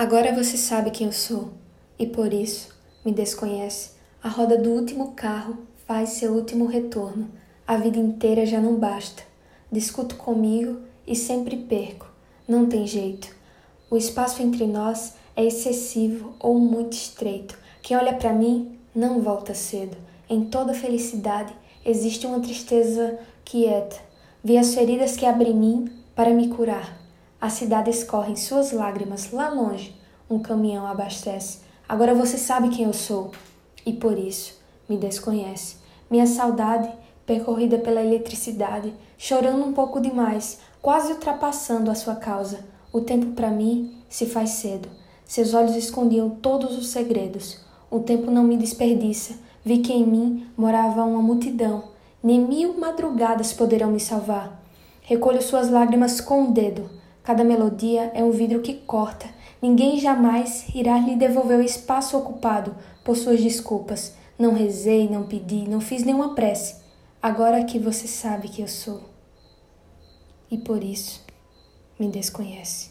Agora você sabe quem eu sou e por isso me desconhece. A roda do último carro faz seu último retorno. A vida inteira já não basta. Discuto comigo e sempre perco. Não tem jeito. O espaço entre nós é excessivo ou muito estreito. Quem olha para mim não volta cedo. Em toda felicidade existe uma tristeza quieta. Vi as feridas que abre em mim para me curar. A cidade escorre em suas lágrimas lá longe. Um caminhão abastece. Agora você sabe quem eu sou e por isso me desconhece. Minha saudade, percorrida pela eletricidade, chorando um pouco demais, quase ultrapassando a sua causa. O tempo para mim se faz cedo. Seus olhos escondiam todos os segredos. O tempo não me desperdiça. Vi que em mim morava uma multidão. Nem mil madrugadas poderão me salvar. Recolho suas lágrimas com o dedo. Cada melodia é um vidro que corta. Ninguém jamais irá lhe devolver o espaço ocupado por suas desculpas. Não rezei, não pedi, não fiz nenhuma prece. Agora que você sabe que eu sou. E por isso me desconhece.